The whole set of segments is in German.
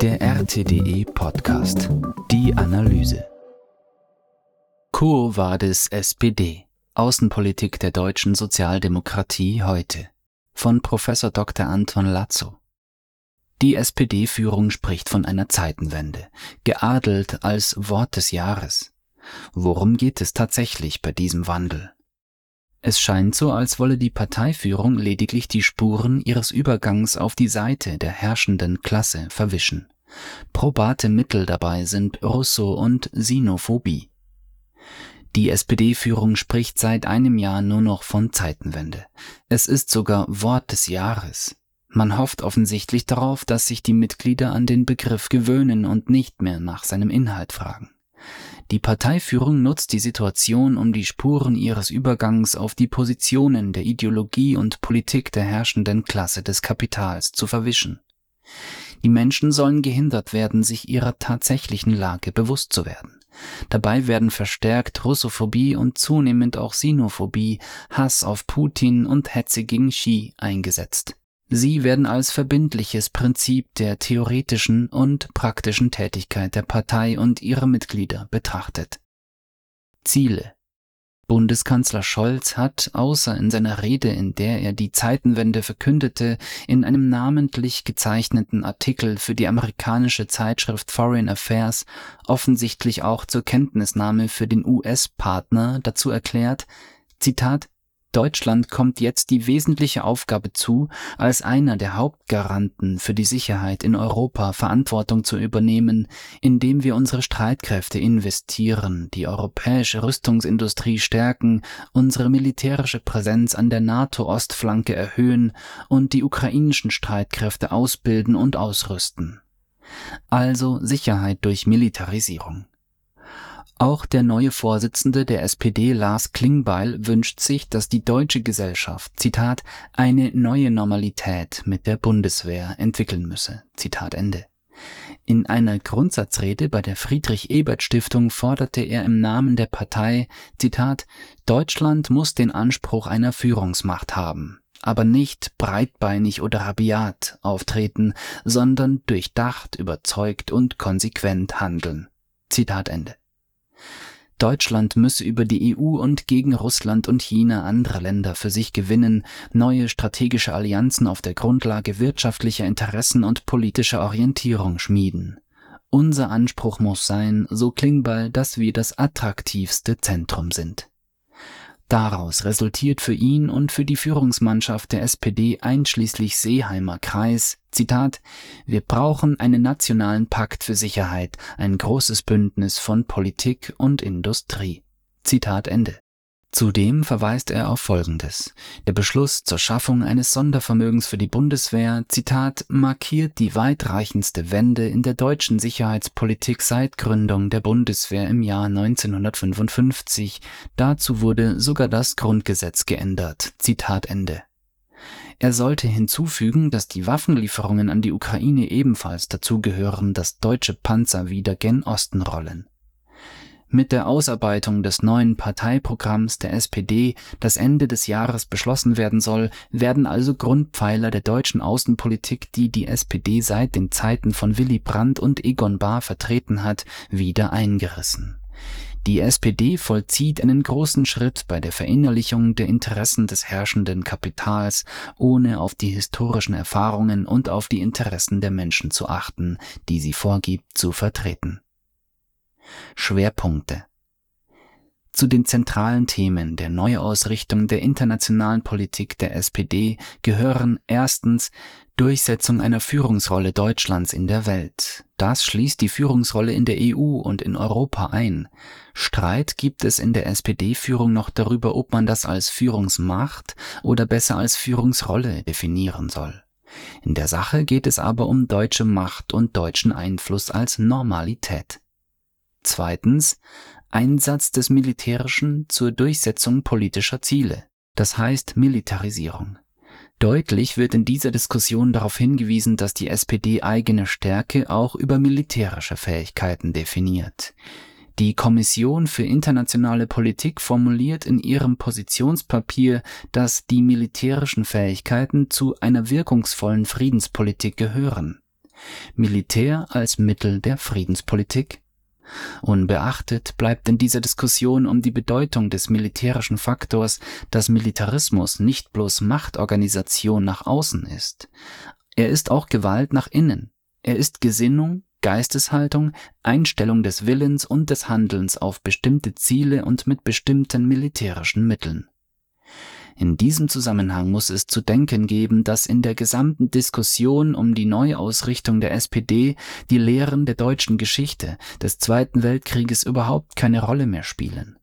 Der RTDE Podcast. Die Analyse. Quo Vadis SPD. Außenpolitik der deutschen Sozialdemokratie heute. Von Professor Dr. Anton Lazzo. Die SPD-Führung spricht von einer Zeitenwende, geadelt als Wort des Jahres. Worum geht es tatsächlich bei diesem Wandel? Es scheint so, als wolle die Parteiführung lediglich die Spuren ihres Übergangs auf die Seite der herrschenden Klasse verwischen. Probate Mittel dabei sind Russo und Sinophobie. Die SPD-Führung spricht seit einem Jahr nur noch von Zeitenwende. Es ist sogar Wort des Jahres. Man hofft offensichtlich darauf, dass sich die Mitglieder an den Begriff gewöhnen und nicht mehr nach seinem Inhalt fragen. Die Parteiführung nutzt die Situation, um die Spuren ihres Übergangs auf die Positionen der Ideologie und Politik der herrschenden Klasse des Kapitals zu verwischen. Die Menschen sollen gehindert werden, sich ihrer tatsächlichen Lage bewusst zu werden. Dabei werden verstärkt Russophobie und zunehmend auch Sinophobie, Hass auf Putin und Hetze gegen Xi eingesetzt. Sie werden als verbindliches Prinzip der theoretischen und praktischen Tätigkeit der Partei und ihrer Mitglieder betrachtet. Ziele Bundeskanzler Scholz hat, außer in seiner Rede, in der er die Zeitenwende verkündete, in einem namentlich gezeichneten Artikel für die amerikanische Zeitschrift Foreign Affairs offensichtlich auch zur Kenntnisnahme für den US-Partner dazu erklärt, Zitat, Deutschland kommt jetzt die wesentliche Aufgabe zu, als einer der Hauptgaranten für die Sicherheit in Europa Verantwortung zu übernehmen, indem wir unsere Streitkräfte investieren, die europäische Rüstungsindustrie stärken, unsere militärische Präsenz an der NATO-Ostflanke erhöhen und die ukrainischen Streitkräfte ausbilden und ausrüsten. Also Sicherheit durch Militarisierung. Auch der neue Vorsitzende der SPD Lars Klingbeil wünscht sich, dass die deutsche Gesellschaft, Zitat, eine neue Normalität mit der Bundeswehr entwickeln müsse. Zitat Ende. In einer Grundsatzrede bei der Friedrich Ebert Stiftung forderte er im Namen der Partei, Zitat, Deutschland muss den Anspruch einer Führungsmacht haben, aber nicht breitbeinig oder rabiat auftreten, sondern durchdacht, überzeugt und konsequent handeln. Zitat Ende. Deutschland müsse über die EU und gegen Russland und China andere Länder für sich gewinnen, neue strategische Allianzen auf der Grundlage wirtschaftlicher Interessen und politischer Orientierung schmieden. Unser Anspruch muss sein, so Klingbeil, dass wir das attraktivste Zentrum sind. Daraus resultiert für ihn und für die Führungsmannschaft der SPD einschließlich Seeheimer Kreis, Zitat, wir brauchen einen nationalen Pakt für Sicherheit, ein großes Bündnis von Politik und Industrie. Zitat Ende. Zudem verweist er auf Folgendes. Der Beschluss zur Schaffung eines Sondervermögens für die Bundeswehr, Zitat, markiert die weitreichendste Wende in der deutschen Sicherheitspolitik seit Gründung der Bundeswehr im Jahr 1955. Dazu wurde sogar das Grundgesetz geändert. Zitat Ende. Er sollte hinzufügen, dass die Waffenlieferungen an die Ukraine ebenfalls dazugehören, dass deutsche Panzer wieder gen Osten rollen. Mit der Ausarbeitung des neuen Parteiprogramms der SPD, das Ende des Jahres beschlossen werden soll, werden also Grundpfeiler der deutschen Außenpolitik, die die SPD seit den Zeiten von Willy Brandt und Egon Bahr vertreten hat, wieder eingerissen. Die SPD vollzieht einen großen Schritt bei der Verinnerlichung der Interessen des herrschenden Kapitals, ohne auf die historischen Erfahrungen und auf die Interessen der Menschen zu achten, die sie vorgibt zu vertreten. Schwerpunkte zu den zentralen Themen der Neuausrichtung der internationalen Politik der SPD gehören erstens Durchsetzung einer Führungsrolle Deutschlands in der Welt. Das schließt die Führungsrolle in der EU und in Europa ein. Streit gibt es in der SPD-Führung noch darüber, ob man das als Führungsmacht oder besser als Führungsrolle definieren soll. In der Sache geht es aber um deutsche Macht und deutschen Einfluss als Normalität. Zweitens Einsatz des Militärischen zur Durchsetzung politischer Ziele, das heißt Militarisierung. Deutlich wird in dieser Diskussion darauf hingewiesen, dass die SPD eigene Stärke auch über militärische Fähigkeiten definiert. Die Kommission für internationale Politik formuliert in ihrem Positionspapier, dass die militärischen Fähigkeiten zu einer wirkungsvollen Friedenspolitik gehören. Militär als Mittel der Friedenspolitik? Unbeachtet bleibt in dieser Diskussion um die Bedeutung des militärischen Faktors, dass Militarismus nicht bloß Machtorganisation nach außen ist. Er ist auch Gewalt nach innen. Er ist Gesinnung, Geisteshaltung, Einstellung des Willens und des Handelns auf bestimmte Ziele und mit bestimmten militärischen Mitteln. In diesem Zusammenhang muss es zu denken geben, dass in der gesamten Diskussion um die Neuausrichtung der SPD die Lehren der deutschen Geschichte des Zweiten Weltkrieges überhaupt keine Rolle mehr spielen.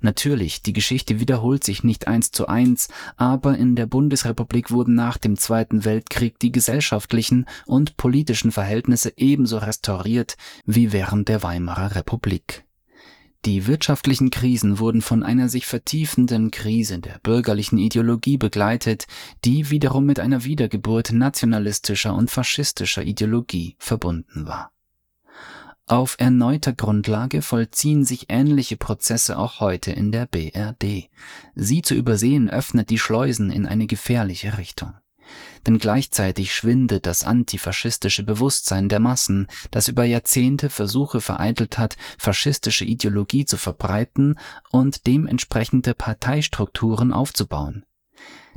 Natürlich, die Geschichte wiederholt sich nicht eins zu eins, aber in der Bundesrepublik wurden nach dem Zweiten Weltkrieg die gesellschaftlichen und politischen Verhältnisse ebenso restauriert wie während der Weimarer Republik. Die wirtschaftlichen Krisen wurden von einer sich vertiefenden Krise der bürgerlichen Ideologie begleitet, die wiederum mit einer Wiedergeburt nationalistischer und faschistischer Ideologie verbunden war. Auf erneuter Grundlage vollziehen sich ähnliche Prozesse auch heute in der BRD. Sie zu übersehen öffnet die Schleusen in eine gefährliche Richtung denn gleichzeitig schwindet das antifaschistische Bewusstsein der Massen, das über Jahrzehnte Versuche vereitelt hat, faschistische Ideologie zu verbreiten und dementsprechende Parteistrukturen aufzubauen.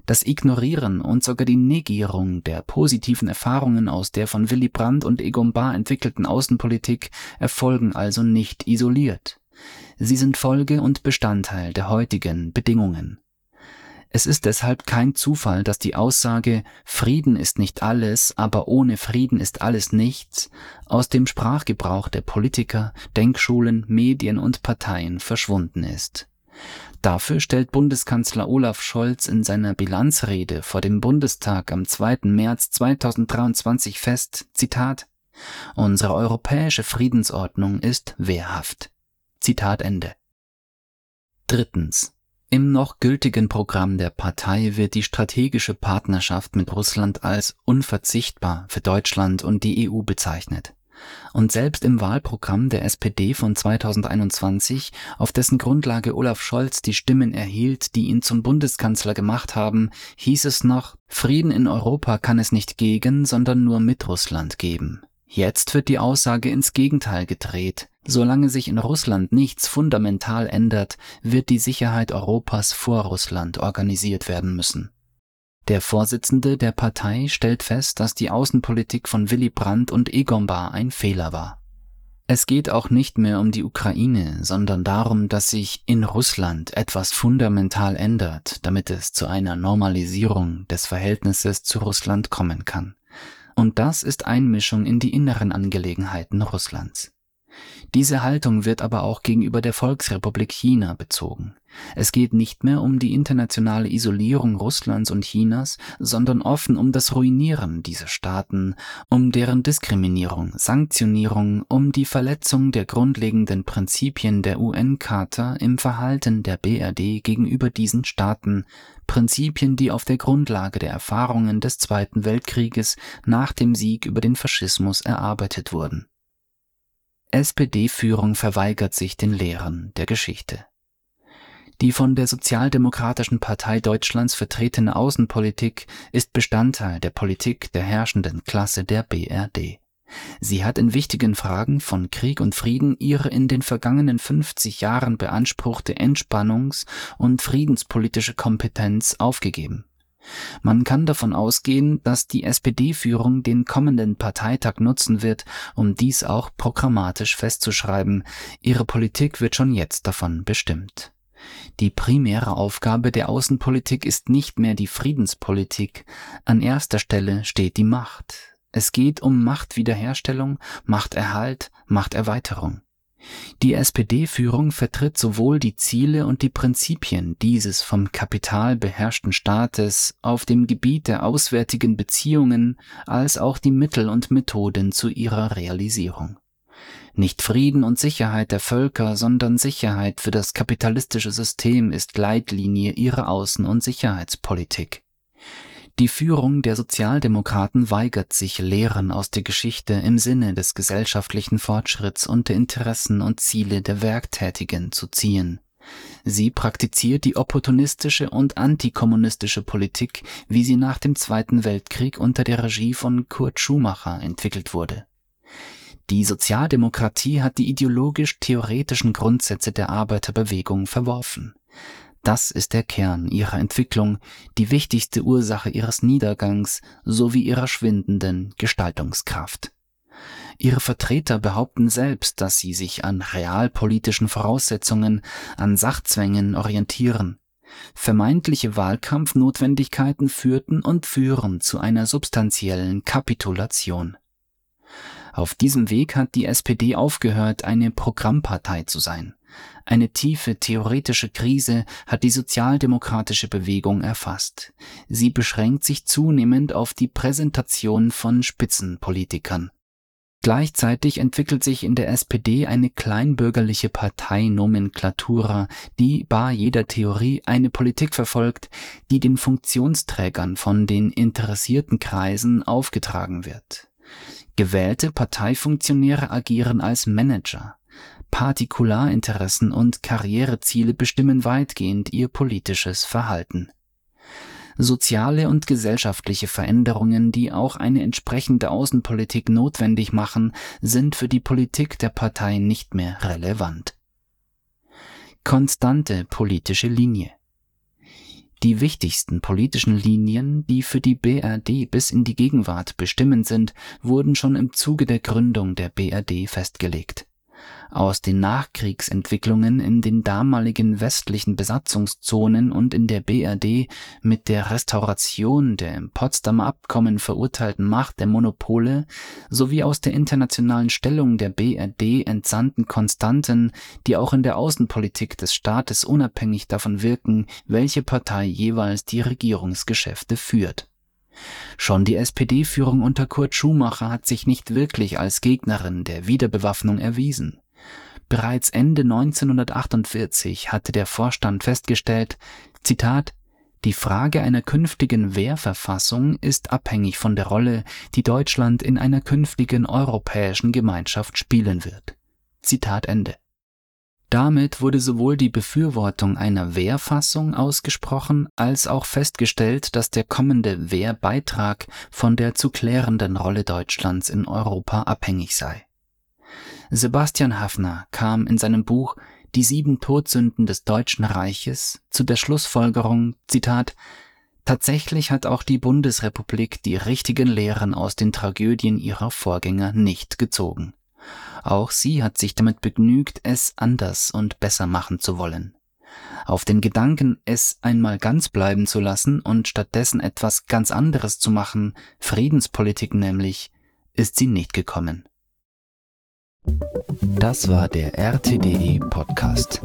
Das Ignorieren und sogar die Negierung der positiven Erfahrungen aus der von Willy Brandt und Egon Bahr entwickelten Außenpolitik erfolgen also nicht isoliert. Sie sind Folge und Bestandteil der heutigen Bedingungen. Es ist deshalb kein Zufall, dass die Aussage Frieden ist nicht alles, aber ohne Frieden ist alles nichts aus dem Sprachgebrauch der Politiker, Denkschulen, Medien und Parteien verschwunden ist. Dafür stellt Bundeskanzler Olaf Scholz in seiner Bilanzrede vor dem Bundestag am 2. März 2023 fest, Zitat, Unsere europäische Friedensordnung ist wehrhaft. Zitat Ende. Drittens. Im noch gültigen Programm der Partei wird die strategische Partnerschaft mit Russland als unverzichtbar für Deutschland und die EU bezeichnet. Und selbst im Wahlprogramm der SPD von 2021, auf dessen Grundlage Olaf Scholz die Stimmen erhielt, die ihn zum Bundeskanzler gemacht haben, hieß es noch, Frieden in Europa kann es nicht gegen, sondern nur mit Russland geben. Jetzt wird die Aussage ins Gegenteil gedreht. Solange sich in Russland nichts fundamental ändert, wird die Sicherheit Europas vor Russland organisiert werden müssen. Der Vorsitzende der Partei stellt fest, dass die Außenpolitik von Willy Brandt und Egon Bahr ein Fehler war. Es geht auch nicht mehr um die Ukraine, sondern darum, dass sich in Russland etwas fundamental ändert, damit es zu einer Normalisierung des Verhältnisses zu Russland kommen kann. Und das ist Einmischung in die inneren Angelegenheiten Russlands. Diese Haltung wird aber auch gegenüber der Volksrepublik China bezogen. Es geht nicht mehr um die internationale Isolierung Russlands und Chinas, sondern offen um das Ruinieren dieser Staaten, um deren Diskriminierung, Sanktionierung, um die Verletzung der grundlegenden Prinzipien der UN-Charta im Verhalten der BRD gegenüber diesen Staaten, Prinzipien, die auf der Grundlage der Erfahrungen des Zweiten Weltkrieges nach dem Sieg über den Faschismus erarbeitet wurden. SPD-Führung verweigert sich den Lehren der Geschichte. Die von der Sozialdemokratischen Partei Deutschlands vertretene Außenpolitik ist Bestandteil der Politik der herrschenden Klasse der BRD. Sie hat in wichtigen Fragen von Krieg und Frieden ihre in den vergangenen 50 Jahren beanspruchte Entspannungs- und friedenspolitische Kompetenz aufgegeben. Man kann davon ausgehen, dass die SPD-Führung den kommenden Parteitag nutzen wird, um dies auch programmatisch festzuschreiben. Ihre Politik wird schon jetzt davon bestimmt. Die primäre Aufgabe der Außenpolitik ist nicht mehr die Friedenspolitik. An erster Stelle steht die Macht. Es geht um Machtwiederherstellung, Machterhalt, Machterweiterung. Die SPD-Führung vertritt sowohl die Ziele und die Prinzipien dieses vom Kapital beherrschten Staates auf dem Gebiet der auswärtigen Beziehungen als auch die Mittel und Methoden zu ihrer Realisierung. Nicht Frieden und Sicherheit der Völker, sondern Sicherheit für das kapitalistische System ist Leitlinie ihrer Außen- und Sicherheitspolitik. Die Führung der Sozialdemokraten weigert sich, Lehren aus der Geschichte im Sinne des gesellschaftlichen Fortschritts und der Interessen und Ziele der Werktätigen zu ziehen. Sie praktiziert die opportunistische und antikommunistische Politik, wie sie nach dem Zweiten Weltkrieg unter der Regie von Kurt Schumacher entwickelt wurde. Die Sozialdemokratie hat die ideologisch-theoretischen Grundsätze der Arbeiterbewegung verworfen. Das ist der Kern ihrer Entwicklung, die wichtigste Ursache ihres Niedergangs sowie ihrer schwindenden Gestaltungskraft. Ihre Vertreter behaupten selbst, dass sie sich an realpolitischen Voraussetzungen, an Sachzwängen orientieren. Vermeintliche Wahlkampfnotwendigkeiten führten und führen zu einer substanziellen Kapitulation. Auf diesem Weg hat die SPD aufgehört, eine Programmpartei zu sein. Eine tiefe theoretische Krise hat die sozialdemokratische Bewegung erfasst. Sie beschränkt sich zunehmend auf die Präsentation von Spitzenpolitikern. Gleichzeitig entwickelt sich in der SPD eine kleinbürgerliche Parteinomenklatura, die bar jeder Theorie eine Politik verfolgt, die den Funktionsträgern von den interessierten Kreisen aufgetragen wird. Gewählte Parteifunktionäre agieren als Manager. Partikularinteressen und Karriereziele bestimmen weitgehend ihr politisches Verhalten. Soziale und gesellschaftliche Veränderungen, die auch eine entsprechende Außenpolitik notwendig machen, sind für die Politik der Partei nicht mehr relevant. Konstante politische Linie die wichtigsten politischen Linien, die für die BRD bis in die Gegenwart bestimmend sind, wurden schon im Zuge der Gründung der BRD festgelegt aus den Nachkriegsentwicklungen in den damaligen westlichen Besatzungszonen und in der BRD mit der Restauration der im Potsdamer Abkommen verurteilten Macht der Monopole sowie aus der internationalen Stellung der BRD entsandten Konstanten, die auch in der Außenpolitik des Staates unabhängig davon wirken, welche Partei jeweils die Regierungsgeschäfte führt. Schon die SPD-Führung unter Kurt Schumacher hat sich nicht wirklich als Gegnerin der Wiederbewaffnung erwiesen. Bereits Ende 1948 hatte der Vorstand festgestellt, Zitat, die Frage einer künftigen Wehrverfassung ist abhängig von der Rolle, die Deutschland in einer künftigen europäischen Gemeinschaft spielen wird. Zitat Ende. Damit wurde sowohl die Befürwortung einer Wehrfassung ausgesprochen, als auch festgestellt, dass der kommende Wehrbeitrag von der zu klärenden Rolle Deutschlands in Europa abhängig sei. Sebastian Haffner kam in seinem Buch Die sieben Todsünden des Deutschen Reiches zu der Schlussfolgerung, Zitat, Tatsächlich hat auch die Bundesrepublik die richtigen Lehren aus den Tragödien ihrer Vorgänger nicht gezogen. Auch sie hat sich damit begnügt, es anders und besser machen zu wollen. Auf den Gedanken, es einmal ganz bleiben zu lassen und stattdessen etwas ganz anderes zu machen, Friedenspolitik nämlich, ist sie nicht gekommen. Das war der RTDE Podcast.